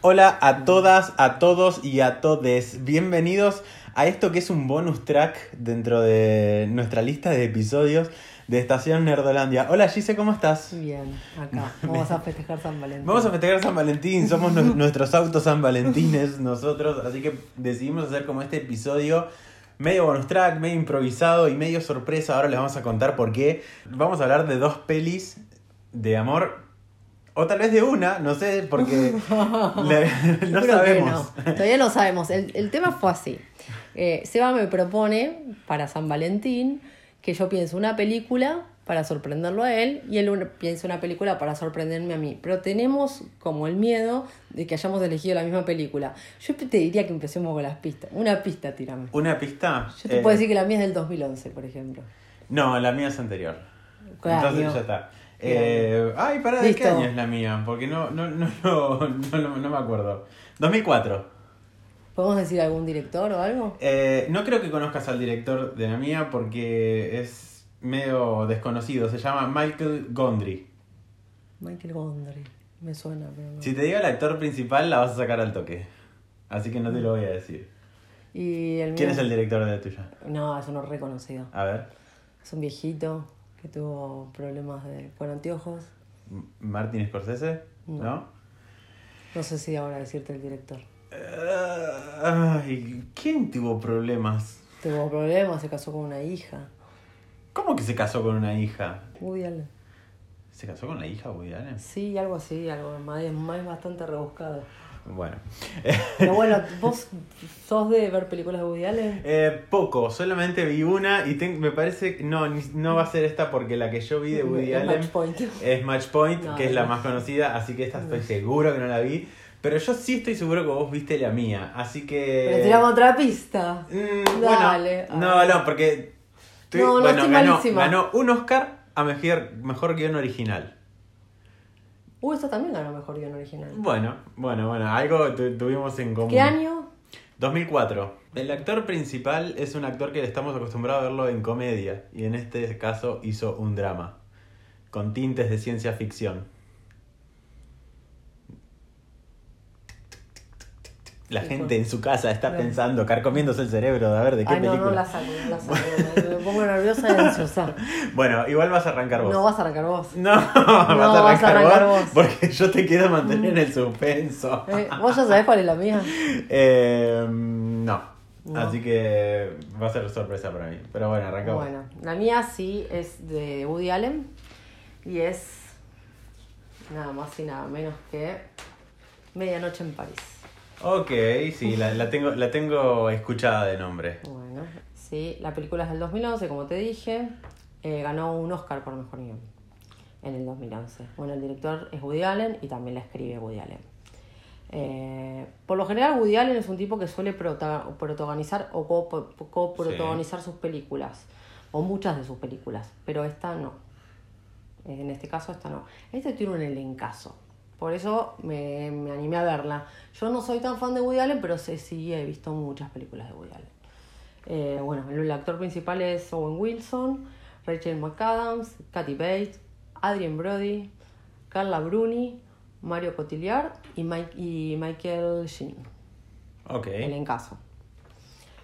Hola a todas, a todos y a todes. Bienvenidos a esto que es un bonus track dentro de nuestra lista de episodios de Estación Nerdolandia. Hola Gise, ¿cómo estás? Bien, acá. Vamos a festejar San Valentín. Vamos a festejar San Valentín, somos nu- nuestros autos San Valentines nosotros, así que decidimos hacer como este episodio medio bonus track, medio improvisado y medio sorpresa. Ahora les vamos a contar por qué. Vamos a hablar de dos pelis de amor. O tal vez de una, no sé, porque le- no sabemos. no. Todavía no sabemos. El, el tema fue así. Eh, Seba me propone para San Valentín que yo piense una película para sorprenderlo a él y él piense una película para sorprenderme a mí. Pero tenemos como el miedo de que hayamos elegido la misma película. Yo te diría que empecemos con las pistas. Una pista, tirame. ¿Una pista? Yo te Eh, puedo decir que la mía es del 2011, por ejemplo. No, la mía es anterior. ¿Qué Entonces ya está. ¿Qué Eh, ay, para ¿de qué Listo. año es la mía? Porque no, no, no, no, no, no- me acuerdo. 2004. ¿Podemos decir algún director o algo? Eh, no creo que conozcas al director de la mía porque es medio desconocido. Se llama Michael Gondry. Michael Gondry. Me suena, pero no. Si te digo el actor principal, la vas a sacar al toque. Así que no te lo voy a decir. ¿Y el ¿Quién mío? es el director de la tuya? No, es uno reconocido. A ver. Es un viejito que tuvo problemas de, con anteojos. ¿Martin Scorsese? No. ¿No? No sé si ahora decirte el director. Eh, ay, ¿quién tuvo problemas? Tuvo problemas, se casó con una hija. ¿Cómo que se casó con una hija? Woody Allen. ¿Se casó con la hija Woody Allen? Sí, algo así, algo más, más bastante rebuscado. Bueno. Pero bueno, ¿vos sos de ver películas de Woody Allen? Eh, poco, solamente vi una y ten- me parece que no, no va a ser esta porque la que yo vi de Woody Es Allen Match Point. es Match Point, No, que es la más conocida, así que esta estoy seguro que no la vi. Pero yo sí estoy seguro que vos viste la mía, así que... Pero tiramos otra pista. Mm, Dale, bueno, no, no, porque... estoy- No, no, bueno, estoy ganó, malísima. ganó un Oscar a mejor, mejor guion original. Uh, esta también ganó mejor guion original. Bueno, bueno, bueno, algo tu- tuvimos en común. ¿Qué año? 2004. El actor principal es un actor que estamos acostumbrados a verlo en comedia y en este caso hizo un drama con tintes de ciencia ficción. La gente en su casa está pensando, carcomiéndose el cerebro de a ver de qué Ay, no, película. no la no la saco. Me, me pongo nerviosa y ansiosa. Bueno, igual vas a arrancar vos. No vas a arrancar vos. No, vas a vas a arrancar, vos, vos. porque yo te quiero mantener en el suspenso. Eh, ¿Vos ya sabés cuál es la mía? Eh, no. No. Así que va a ser sorpresa para mí. Pero bueno, arranca vos. Bueno, la mía sí es de Woody Allen y es nada más y nada menos que Medianoche en París. Ok, sí, la, la tengo, la tengo escuchada de nombre. Bueno, sí, la película es del 2011, como te dije, eh, ganó un Oscar por mejor guion en el 2011. Bueno, el director es Woody Allen y también la escribe Woody Allen. Eh, por lo general, Woody Allen es un tipo que suele prota- protagonizar o co- coprotagonizar sus películas, o muchas de sus películas, pero esta no. En este caso, esta no. Este tiene un elencazo. Por eso me, me animé a verla. Yo no soy tan fan de Woody Allen, pero sí, sí he visto muchas películas de Woody Allen. Eh, bueno, el, actor principal es Owen Wilson, Rachel McAdams, Kathy Bates, Adrien Brody, Carla Bruni, Mario Cotillard y, Mike, y Michael Sheen. Ok. El encaso.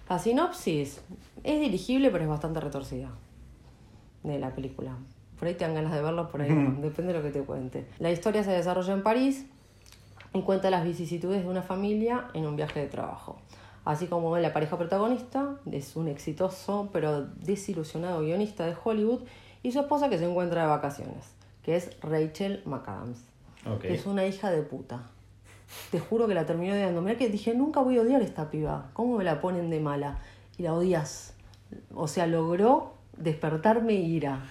La sinopsis es dirigible, pero es bastante retorcida de la película. Por ahí te dan ganas de verlo, por ahí no. Depende de lo que te cuente. La historia se desarrolla en París y cuenta las vicisitudes de una familia en un viaje de trabajo. Así como la pareja protagonista es un exitoso pero desilusionado guionista de Hollywood y su esposa que se encuentra de vacaciones, que es Rachel McAdams. Ok. que Es una hija de puta. Te juro que la terminé odiando. Mira que dije, nunca voy a odiar a esta piba. ¿Cómo me la ponen de mala? Y la odias. O sea, logró despertarme ira.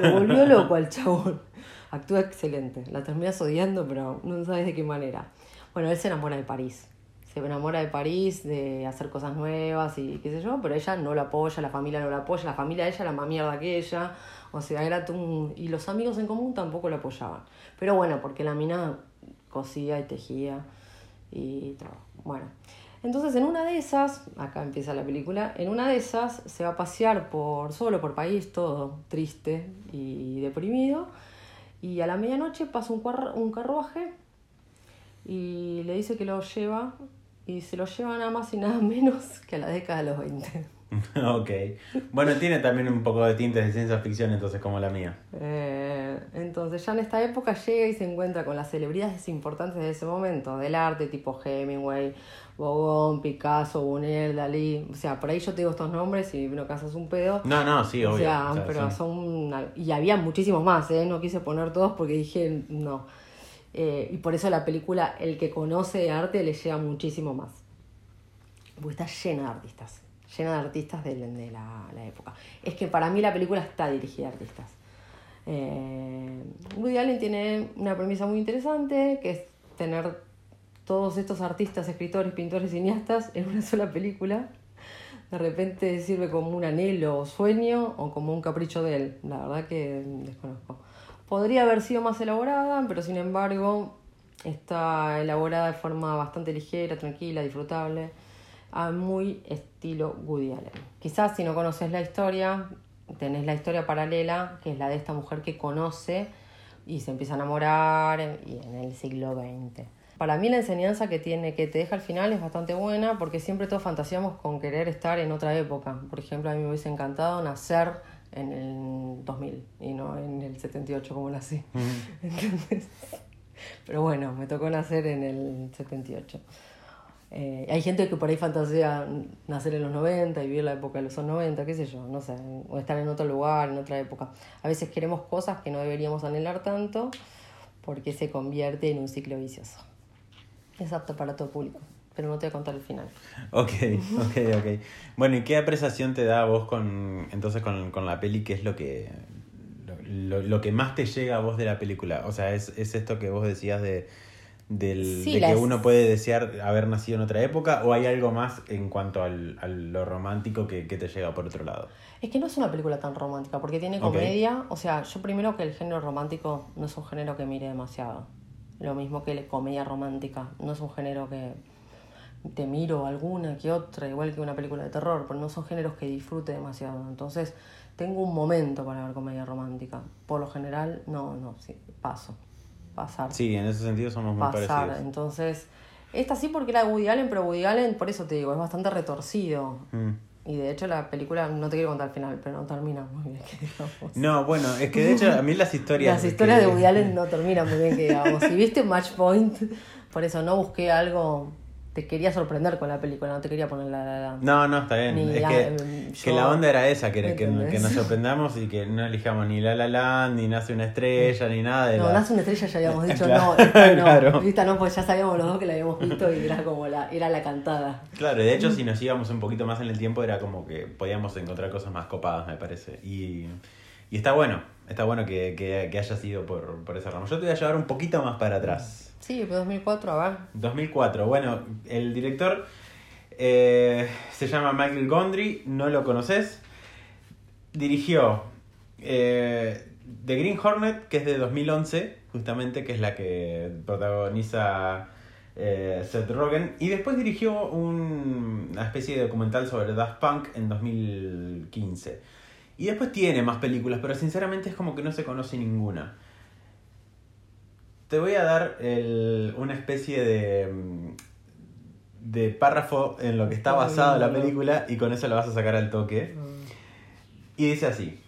Lo volvió loco al chabón. Actúa excelente. La terminas odiando, pero no sabes de qué manera. Bueno, él se enamora de París. Se enamora de París, de hacer cosas nuevas y qué sé yo, pero ella no la apoya, la familia no la apoya, la familia de ella era más mierda que ella. O sea, era un... Y los amigos en común tampoco la apoyaban. Pero bueno, porque la mina cosía y tejía y todo. Bueno, entonces en una de esas, acá empieza la película, en una de esas se va a pasear por solo por país, todo triste y deprimido, y a la medianoche pasa un, un carruaje y le dice que lo lleva y se lo lleva nada más y nada menos que a la década de los 20. ok. Bueno, tiene también un poco de tintes de ciencia ficción, entonces, como la mía. Eh, entonces, ya en esta época llega y se encuentra con las celebridades importantes de ese momento, del arte, tipo Hemingway, Bogón, Picasso, Buñuel, Dalí. O sea, por ahí yo te digo estos nombres y no casas un pedo. No, no, sí, obvio. O sea, O sea, pero sí. son. Y había muchísimos más, ¿eh? No quise poner todos porque dije no. Eh, y por eso la película, el que conoce arte, le llega muchísimo más. Porque está llena de artistas. Llena de artistas de, la época. Es que para mí la película está dirigida a artistas. Eh, Woody Allen tiene una premisa muy interesante, que es tener todos estos artistas, escritores, pintores, cineastas en una sola película. De repente sirve como un anhelo o sueño o como un capricho de él. La verdad que desconozco. Podría haber sido más elaborada, pero sin embargo está elaborada de forma bastante ligera, tranquila, disfrutable, a muy estilo Woody Allen. Quizás si no conoces la historia, tenés la historia paralela, que es la de esta mujer que conoce y se empieza a enamorar y en el siglo XX. Para mí la enseñanza que tiene, que te deja al final es bastante buena porque siempre todos fantaseamos con querer estar en otra época. Por ejemplo, a mí me hubiese encantado nacer en el 2000 y no en el 78 como nací. ¿Entendés? Pero bueno, me tocó nacer en el 78. Eh, hay gente que por ahí fantasea nacer en los 90 y vivir la época de los 90, qué sé yo, no sé, o estar en otro lugar, en otra época. A veces queremos cosas que no deberíamos anhelar tanto porque se convierte en un ciclo vicioso. Es apto para todo público, pero no te voy a contar el final. Ok, ok, ok. Bueno, ¿y qué apreciación te da a vos con entonces con, con la peli? ¿Qué es lo que lo, lo que más te llega a vos de la película? O sea, ¿es, es esto que vos decías de, del, Sí, de que uno puede desear haber nacido en otra época? ¿O hay algo más en cuanto al, a lo romántico que, que te llega por otro lado? Es que no es una película tan romántica, porque tiene comedia. O sea, yo primero que el género romántico no es un género que mire demasiado. Lo mismo que la comedia romántica. No es un género que te miro alguna que otra, igual que una película de terror, pero no son géneros que disfrute demasiado. Entonces, tengo un momento para ver comedia romántica. Por lo general, no, no, sí, paso. Pasar. Sí, en ese sentido somos muy pasar. parecidos. Entonces, esta sí porque era de Woody Allen, pero Woody Allen, por eso te digo, es bastante retorcido. Mm. Y de hecho la película, no te quiero contar el final, pero no termina muy bien, que digamos. No, bueno, es que de hecho a mí las historias... Las historias que- de Woody Allen no terminan muy bien, que digamos. Si viste Match Point, por eso no busqué algo, te quería sorprender con la película, no te quería poner la... la, la. No, no, está bien. Ni es la- que, em, que la onda era esa, que, que, ¿Entendés? que nos sorprendamos y que no elijamos ni La La Land, ni Nace una estrella, ni nada de No, Nace una estrella ya habíamos dicho, Claro, no, esta no, claro. esta no, pues ya sabíamos los dos que la habíamos visto y era como la, era la cantada. Claro, y de hecho si nos íbamos un poquito más en el tiempo era como que podíamos encontrar cosas más copadas, me parece. Y, y está bueno, está bueno que, que, que haya sido por, por esa rama. Yo te voy a llevar un poquito más para atrás. Sí, pero 2004, a ver. 2004. Bueno, el director eh, se llama Michael Gondry, no lo conoces. Dirigió eh, The Green Hornet, que es de 2011, justamente, que es la que protagoniza eh, Seth Rogen. Y después dirigió un- una especie de documental sobre Daft Punk en 2015. Y después tiene más películas, pero sinceramente es como que no se conoce ninguna. Te voy a dar el- una especie de, mm, de párrafo en lo que está basada la película y con eso la vas a sacar al toque. Y dice así,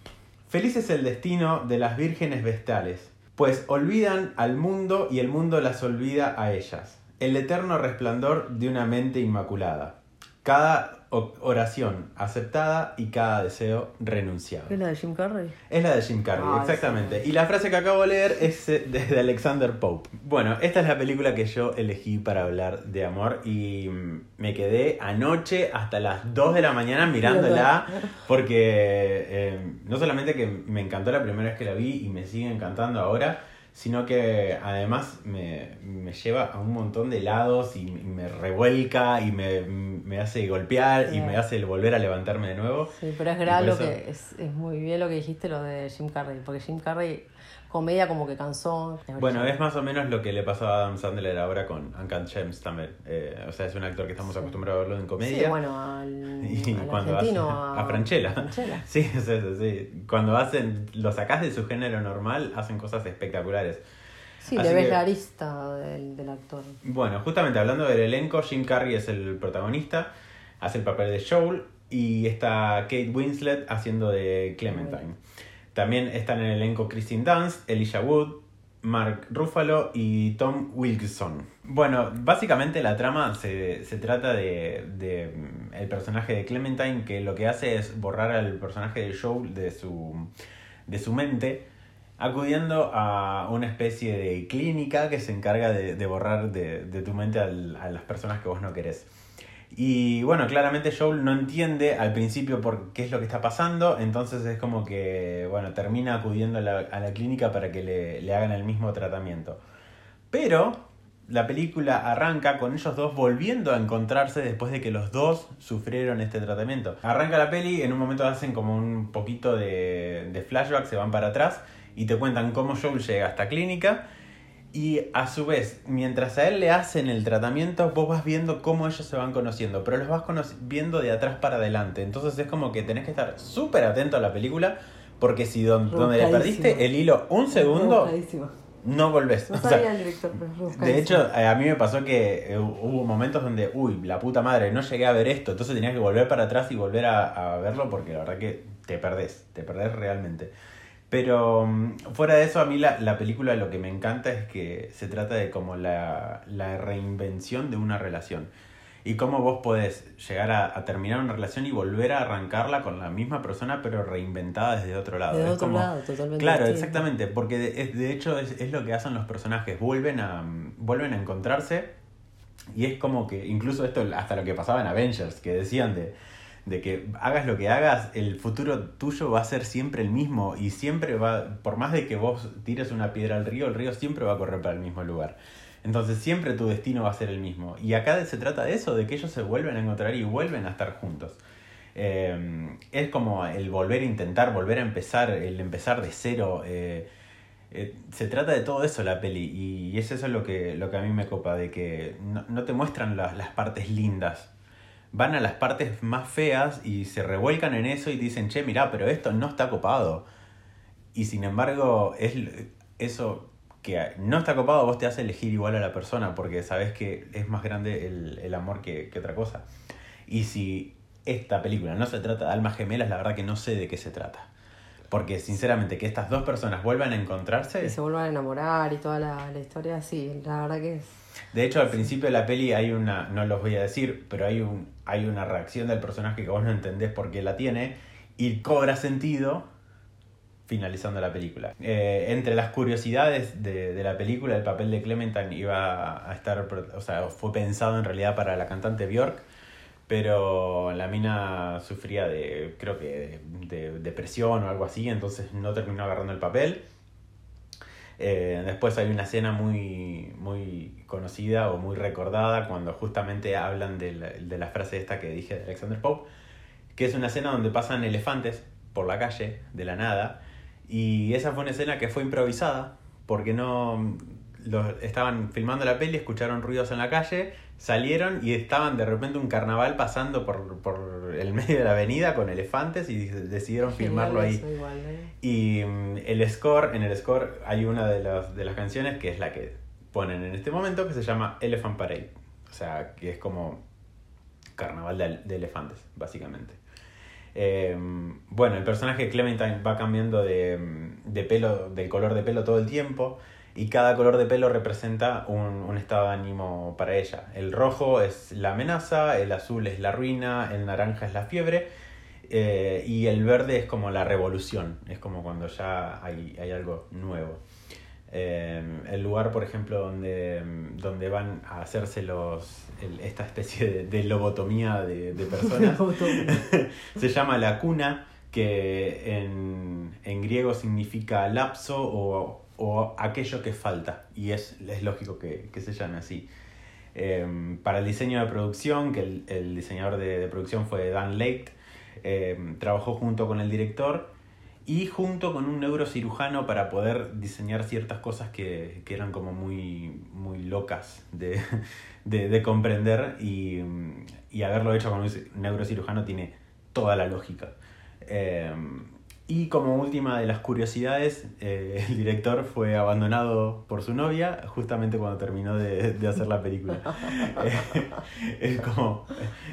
feliz es el destino de las vírgenes vestales, pues olvidan al mundo y el mundo las olvida a ellas. El eterno resplandor de una mente inmaculada. Cada oración aceptada y cada deseo renunciado. ¿Es la de Jim Carrey? Es la de Jim Carrey, Ah, exactamente. Y la frase que acabo de leer es eh, de de Alexander Pope. Bueno, esta es la película que yo elegí para hablar de amor y mm, me quedé anoche hasta las 2 de la mañana mirándola porque eh, no solamente que me encantó la primera vez que la vi y me sigue encantando ahora, sino que además me, me lleva a un montón de lados y me revuelca y me, me hace golpear y Sí. me hace volver a levantarme de nuevo. Sí, pero es Y por lo eso- que es, es muy bien lo que dijiste lo de Jim Carrey, porque Jim Carrey comedia como que cansó. Bueno, es más o menos lo que le pasó a Adam Sandler ahora con Uncut Gems también. Eh, o sea, es un actor que estamos acostumbrados a verlo en comedia. Sí, bueno, al, Y al cuando a Franchella. Franchella. Sí, sí, sí, sí. Cuando hacen, lo sacás de su género normal, hacen cosas espectaculares. Sí, Así le ves que- la arista del, del actor. Bueno, justamente hablando del elenco, Jim Carrey es el protagonista, hace el papel de Joel y está Kate Winslet haciendo de Clementine. También están en el elenco Kristen Dunst, Elijah Wood, Mark Ruffalo y Tom Wilkinson. Bueno, básicamente la trama se, se trata de, de, mm, el personaje de Clementine que lo que hace es borrar al personaje de Joel de su, de su mente acudiendo a una especie de clínica que se encarga de, de borrar de, de tu mente al- a las personas que vos no querés. Y bueno, claramente Joel no entiende al principio por qué es lo que está pasando, entonces es como que, bueno, termina acudiendo a la, a la clínica para que le, le hagan el mismo tratamiento. Pero la película arranca con ellos dos volviendo a encontrarse después de que los dos sufrieron este tratamiento. Arranca la peli, en un momento hacen como un poquito de, de flashback, se van para atrás y te cuentan cómo Joel llega a esta clínica. Y a su vez, mientras a él le hacen el tratamiento, vos vas viendo cómo ellos se van conociendo, pero los vas viendo de atrás para adelante. Entonces es como que tenés que estar súper atento a la película, porque si don- donde le perdiste el hilo un segundo, no volvés. No O sea, sabía el director, pero de hecho, eh, a mí me pasó que eh, hubo momentos donde, uy, la puta madre, no llegué a ver esto, entonces tenías que volver para atrás y volver a, a verlo porque la verdad que te perdés, te perdés realmente. Pero mm, fuera de eso, a mí la, la película lo que me encanta es que se trata de como la, la reinvención de una relación. Y cómo vos podés llegar a, a terminar una relación y volver a arrancarla con la misma persona, pero reinventada desde otro lado. De Es otro como- lado, totalmente. Claro, distinto. exactamente, porque de, de hecho es, es lo que hacen los personajes, vuelven a, vuelven a encontrarse y es como que, incluso esto hasta lo que pasaba en Avengers, que decían de, de que hagas lo que hagas, el futuro tuyo va a ser siempre el mismo y siempre va, por más de que vos tires una piedra al río, el río siempre va a correr para el mismo lugar. Entonces siempre tu destino va a ser el mismo. Y acá se trata de eso, de que ellos se vuelven a encontrar y vuelven a estar juntos. Eh, es como el volver a intentar, volver a empezar, el empezar de cero. eh, eh, se trata de todo eso la peli y es eso lo que, lo que a mí me copa, de que no, no te muestran las, las partes lindas. Van a las partes más feas y se revuelcan en eso y dicen, che, mirá, pero esto no está copado. Y sin embargo, es eso que no está copado, vos te hace elegir igual a la persona porque sabes que es más grande el, el amor que, que otra cosa. Y si esta película no se trata de almas gemelas, la verdad que no sé de qué se trata. Porque sinceramente que estas dos personas vuelvan a encontrarse... Y se vuelvan a enamorar y toda la, la historia, sí, la verdad que es. De hecho, al principio de la peli hay una, no los voy a decir, pero hay, un, hay una reacción del personaje que vos no entendés por qué la tiene y cobra sentido finalizando la película. Eh, entre las curiosidades de, de la película, el papel de Clementine iba a estar, o sea, fue pensado en realidad para la cantante Björk, pero la mina sufría de, creo que, de depresión o algo así, entonces no terminó agarrando el papel. Eh, después hay una escena muy, muy conocida o muy recordada cuando justamente hablan de la, de la frase esta que dije de Alexander Pope, que es una escena donde pasan elefantes por la calle de la nada y esa fue una escena que fue improvisada porque no los, estaban filmando la peli, escucharon ruidos en la calle, salieron y estaban de repente un carnaval pasando por, por el medio de la avenida con elefantes y decidieron filmarlo ahí. Igual, ¿eh? Y mm, el score, en el score hay una de las, de las canciones que es la que ponen en este momento que se llama Elephant Parade. O sea, que es como carnaval de, de elefantes, básicamente. Eh, bueno, el personaje de Clementine va cambiando de, de pelo, del color de pelo todo el tiempo y cada color de pelo representa un, un estado de ánimo para ella. El rojo es la amenaza, el azul es la ruina, el naranja es la fiebre eh, y el verde es como la revolución, es como cuando ya hay, hay algo nuevo. Eh, el lugar, por ejemplo, donde, donde van a hacerse los, el- esta especie de, de lobotomía de, de personas se llama la cuna, que en, en griego significa lapso o, o aquello que falta, y es, es lógico que, que se llame así. Eh, para el diseño de producción, que el, el diseñador de, de producción fue Dan Lake, eh, trabajó junto con el director y junto con un neurocirujano para poder diseñar ciertas cosas que, que eran como muy, muy locas de, de, de comprender y, y haberlo hecho con un neurocirujano tiene toda la lógica. Eh, Y como última de las curiosidades, eh, el director fue abandonado por su novia justamente cuando terminó de, de hacer la película. Eh, es como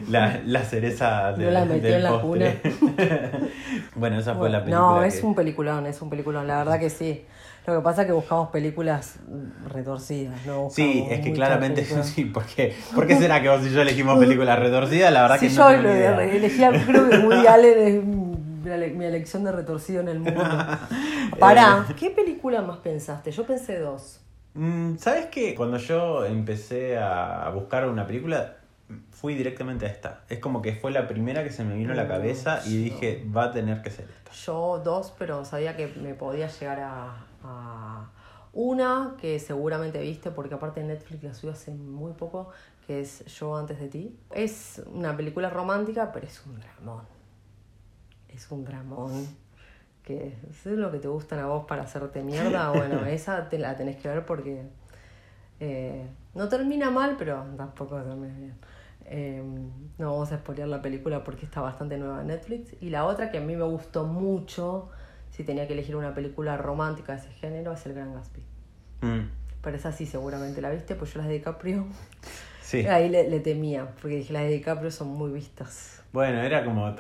la, la cereza de, No la metió del en la postre. bueno, esa fue la película. No, es que- un peliculón, es un peliculón, la verdad que sí. Lo que pasa es que buscamos películas retorcidas, ¿no? Sí, Buscamos es que claramente sí, porque ¿por qué será que vos y yo elegimos películas retorcidas? La verdad Si que yo no tengo lo elegí, a- Woody Allen ele- mi elección de retorcido en el mundo. Pará, ¿qué película más pensaste? Yo pensé dos. Mm, ¿Sabes qué? Cuando yo empecé a buscar una película, fui directamente a esta. Es como que fue la primera que se me vino a la Mm, cabeza y dije, va a tener que ser esta. Yo dos, pero sabía que me podía llegar a, a una que seguramente viste, porque aparte Netflix la subió hace muy poco, que es Yo antes de ti. Es una película romántica, pero es un dramón. Es un dramón. Que es lo que te gustan a vos para hacerte mierda. Bueno, esa te la tenés que ver porque eh, no termina mal, pero tampoco termina bien. Eh, no vamos a spoilear la película porque está bastante nueva en Netflix. Y la otra que a mí me gustó mucho, si tenía que elegir una película romántica de ese género, es El Gran Gatsby. Mm, Pero esa sí seguramente la viste, pues yo las de DiCaprio, sí. ahí le, le temía, porque dije las de DiCaprio son muy vistas. Bueno, era como O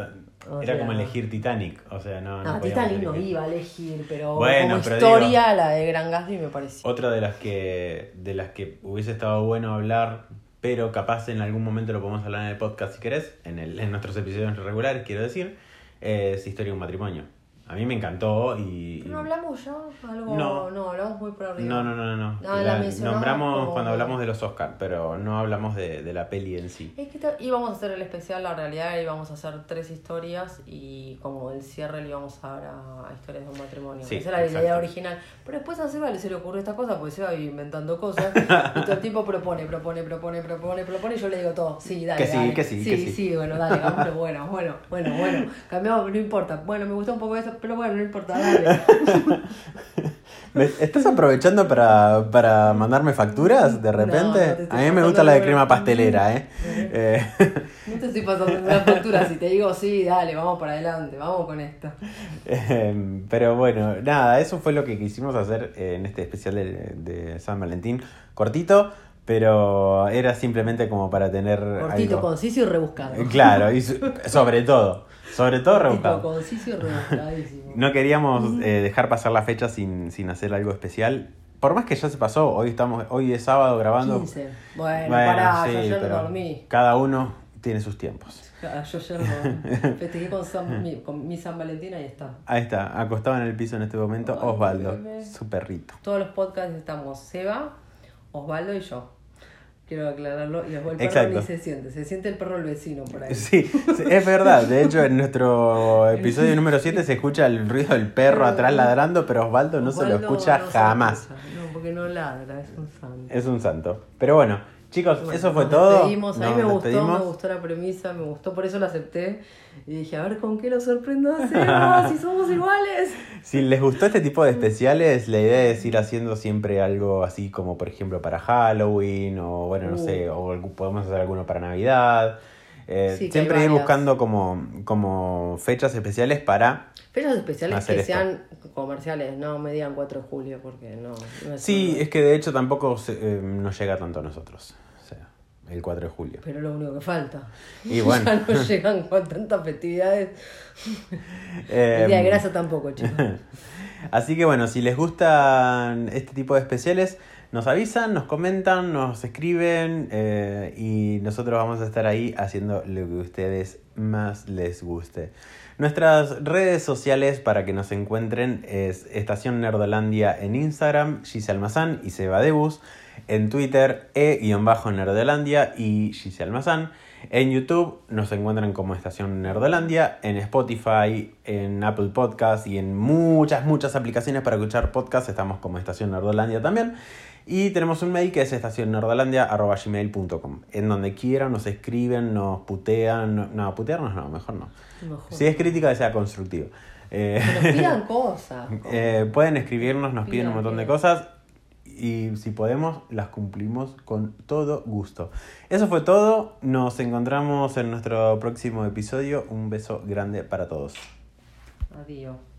era sea- como elegir Titanic. O sea, no. No, no podíamos Titanic no iba a elegir, pero Bueno, como pero historia, la de Gran Gatsby me pareció. Otra de las que de las que hubiese estado bueno hablar, pero capaz en algún momento lo podemos hablar en el podcast si querés, en, el, en nuestros episodios regulares, quiero decir, es Historia de un matrimonio. A mí me encantó y... ¿No hablamos ya? Algo, No. no, hablamos muy por arriba. No, no, no, no. la nombramos como- cuando hablamos de los Oscars, pero no hablamos de, de la peli en sí. Es que íbamos a hacer el especial, la realidad íbamos a hacer tres historias y como el cierre le íbamos a dar a, a historias de un matrimonio. Sí, Esa era la idea original. Pero después a Seba se le ocurrió esta cosa porque Seba vive inventando cosas y todo el tiempo propone, propone, propone, propone, propone y yo le digo todo. Sí, dale. Que sí, dale. que sí, sí, que sí. sí, bueno, dale, vámonos, bueno, bueno, bueno, bueno. Cambiamos, no importa. Bueno, me gustó un poco eso, pero bueno, no importa. ¿Me- ¿Estás aprovechando para, para mandarme facturas de repente? no a mí me gusta la de crema pastelera, ¿eh? Eh, No te estoy pasando una factura si te digo sí, dale, vamos para adelante, vamos con esto. Em, Pero bueno, nada, eso fue lo que quisimos hacer en este especial de, de San Valentín. Cortito, pero era simplemente como para tener Cortito, algo. conciso y rebuscado. Claro, y sobre todo, sobre todo rebuscado. y. No queríamos eh, dejar pasar la fecha sin, sin hacer algo especial. Por más que ya se pasó, hoy estamos, hoy es sábado grabando. 15. Bueno, Bueno, pará, sí, yo ayer dormí. cada uno tiene sus tiempos. Yo ayer no. Festejé con, San- mi, con mi San Valentín, ahí está. Ahí está, acostado en el piso en este momento, Osvaldo, bebé. su perrito. Todos los podcasts estamos Seba, Osvaldo y yo. Quiero aclararlo. Y el perro Exacto. ni se siente. Se siente el perro del vecino por ahí. Sí, es verdad. De hecho, en nuestro episodio número 7 se escucha el ruido del perro atrás ladrando, pero Osvaldo no se lo escucha no se jamás. escucha. No, porque no ladra, es un santo. Es un santo. Pero bueno, chicos, Bueno, eso fue todo. despedimos. A mí me gustó, despedimos. me gustó la premisa, me gustó, por eso la acepté. Y dije, a ver con qué lo sorprendo a si somos iguales. Si les gustó este tipo de especiales, la idea es ir haciendo siempre algo así como, por ejemplo, para Halloween, o bueno, no Uh. sé, o podemos hacer alguno para Navidad. Eh, Sí, siempre ir buscando como, como fechas especiales para Fechas especiales que esto. sean comerciales, no me digan 4 de julio, porque no. no es Sí, es que de hecho tampoco se- eh, nos llega tanto a nosotros. El 4 de julio. Pero lo único que falta. Y bueno. ya no llegan con tantas festividades. Eh, El día de grasa tampoco, chicos. Así que bueno, si les gustan este tipo de especiales, nos avisan, nos comentan, nos escriben eh, y nosotros vamos a estar ahí haciendo lo que a ustedes más les guste. Nuestras redes sociales para que nos encuentren es Estación Nerdolandia en Instagram, Gise Almazán y Seba Debus. En Twitter, e-nerdolandia y Gise Almazán. En YouTube nos encuentran como Estación Nerdolandia, en Spotify, en Apple Podcast y en muchas, muchas aplicaciones para escuchar podcast estamos como Estación Nerdolandia también. Y tenemos un mail que es estacionnerdolandia.gmail.com En donde quieran nos escriben, nos putean. No, no, putearnos no, mejor no. Mejor. Si es crítica, que sea constructiva. Eh, nos pidan cosas. eh, pueden escribirnos, nos piden un Pidan, montón de cosas y si podemos las cumplimos con todo gusto. Eso fue todo, nos encontramos en nuestro próximo episodio. Un beso grande para todos. Adiós.